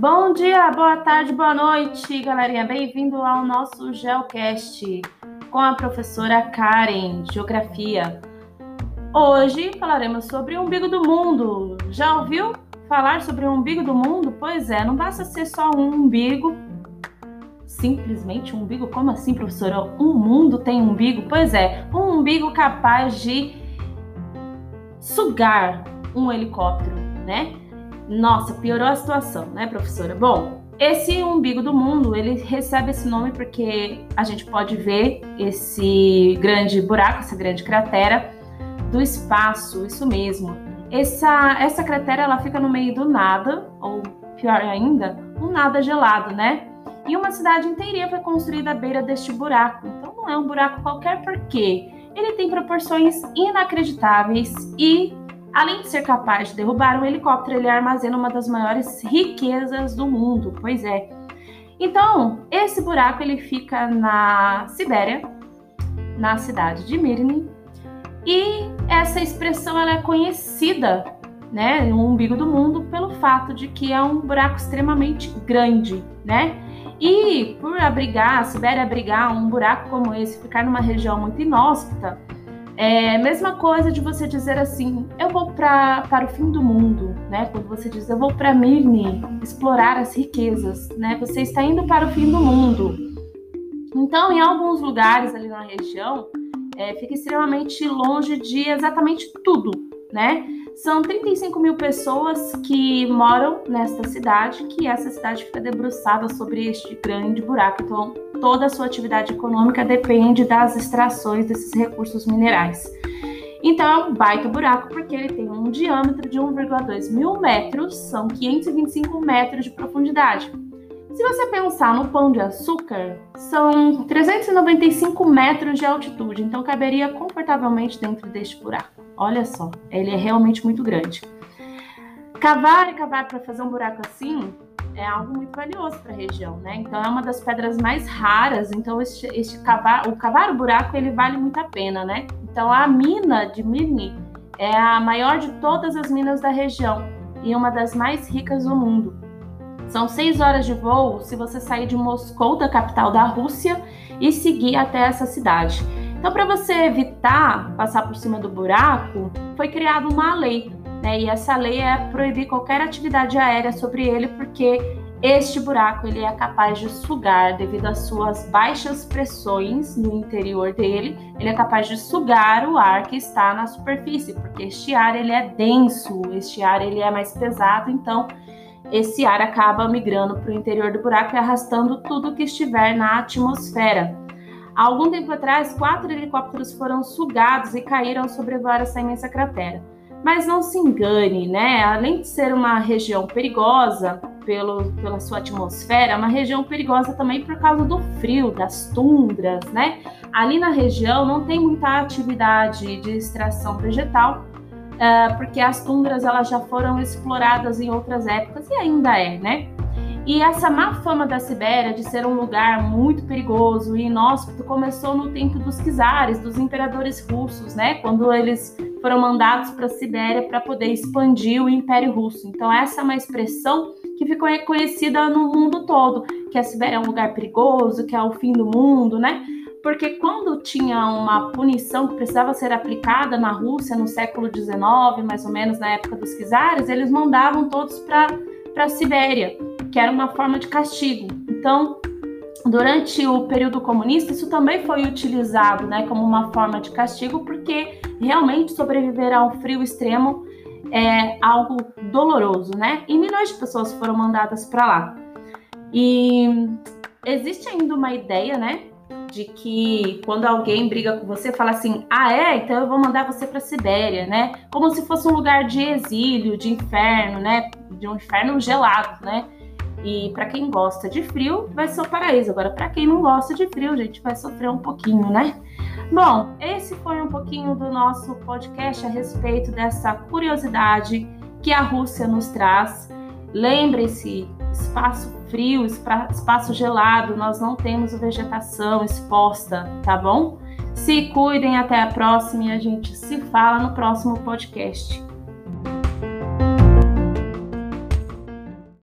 Bom dia, boa tarde, boa noite, galerinha. Bem-vindo ao nosso Geocast com a professora Karen, Geografia. Hoje falaremos sobre o umbigo do mundo. Já ouviu falar sobre o umbigo do mundo? Pois é, não basta ser só um umbigo. Simplesmente um umbigo? Como assim, professora? Um mundo tem umbigo? Pois é, um umbigo capaz de sugar um helicóptero, né? Nossa, piorou a situação, né, professora? Bom, esse umbigo do mundo, ele recebe esse nome porque a gente pode ver esse grande buraco, essa grande cratera do espaço, isso mesmo. Essa, essa cratera, ela fica no meio do nada, ou pior ainda, um nada gelado, né? E uma cidade inteirinha foi construída à beira deste buraco. Então não é um buraco qualquer porque ele tem proporções inacreditáveis e Além de ser capaz de derrubar um helicóptero, ele armazena uma das maiores riquezas do mundo. Pois é. Então, esse buraco ele fica na Sibéria, na cidade de Mirny, e essa expressão ela é conhecida, né, no umbigo do mundo pelo fato de que é um buraco extremamente grande, né? E por abrigar, a Sibéria abrigar um buraco como esse, ficar numa região muito inóspita, é mesma coisa de você dizer assim, eu vou pra, para o fim do mundo, né? Quando você diz, eu vou para Mirne explorar as riquezas, né? Você está indo para o fim do mundo. Então, em alguns lugares ali na região, é, fica extremamente longe de exatamente tudo, né? São 35 mil pessoas que moram nesta cidade, que essa cidade fica debruçada sobre este grande buraco. Então, toda a sua atividade econômica depende das extrações desses recursos minerais. Então é um baita buraco porque ele tem um diâmetro de 1,2 mil metros, são 525 metros de profundidade. Se você pensar no pão de açúcar, são 395 metros de altitude, então caberia confortavelmente dentro deste buraco. Olha só, ele é realmente muito grande. Cavar e cavar para fazer um buraco assim é algo muito valioso para a região, né? Então é uma das pedras mais raras. Então este, este cavar, o cavar o buraco ele vale muito a pena, né? Então a mina de Mirny é a maior de todas as minas da região e uma das mais ricas do mundo. São seis horas de voo se você sair de Moscou, da capital da Rússia, e seguir até essa cidade. Então, para você evitar passar por cima do buraco, foi criada uma lei né? E essa lei é proibir qualquer atividade aérea sobre ele, porque este buraco ele é capaz de sugar devido às suas baixas pressões no interior dele, ele é capaz de sugar o ar que está na superfície, porque este ar ele é denso, este ar ele é mais pesado, então esse ar acaba migrando para o interior do buraco e arrastando tudo que estiver na atmosfera. Há algum tempo atrás, quatro helicópteros foram sugados e caíram sobrevoar essa imensa cratera. Mas não se engane, né? Além de ser uma região perigosa pelo, pela sua atmosfera, é uma região perigosa também por causa do frio, das tundras, né? Ali na região não tem muita atividade de extração vegetal, uh, porque as tundras elas já foram exploradas em outras épocas e ainda é, né? E essa má fama da Sibéria de ser um lugar muito perigoso e inóspito começou no tempo dos czares, dos imperadores russos, né? Quando eles foram mandados para a Sibéria para poder expandir o Império Russo. Então essa é uma expressão que ficou reconhecida no mundo todo, que a Sibéria é um lugar perigoso, que é o fim do mundo, né? Porque quando tinha uma punição que precisava ser aplicada na Rússia no século XIX, mais ou menos na época dos czares, eles mandavam todos para a Sibéria que era uma forma de castigo. Então, durante o período comunista, isso também foi utilizado né, como uma forma de castigo, porque realmente sobreviver a um frio extremo é algo doloroso, né? E milhões de pessoas foram mandadas para lá. E existe ainda uma ideia, né, de que quando alguém briga com você, fala assim: "Ah, é, então eu vou mandar você para Sibéria", né? Como se fosse um lugar de exílio, de inferno, né? De um inferno gelado, né? E para quem gosta de frio, vai ser o paraíso. Agora, para quem não gosta de frio, a gente vai sofrer um pouquinho, né? Bom, esse foi um pouquinho do nosso podcast a respeito dessa curiosidade que a Rússia nos traz. Lembre-se, espaço frio, espaço gelado, nós não temos vegetação exposta, tá bom? Se cuidem, até a próxima e a gente se fala no próximo podcast.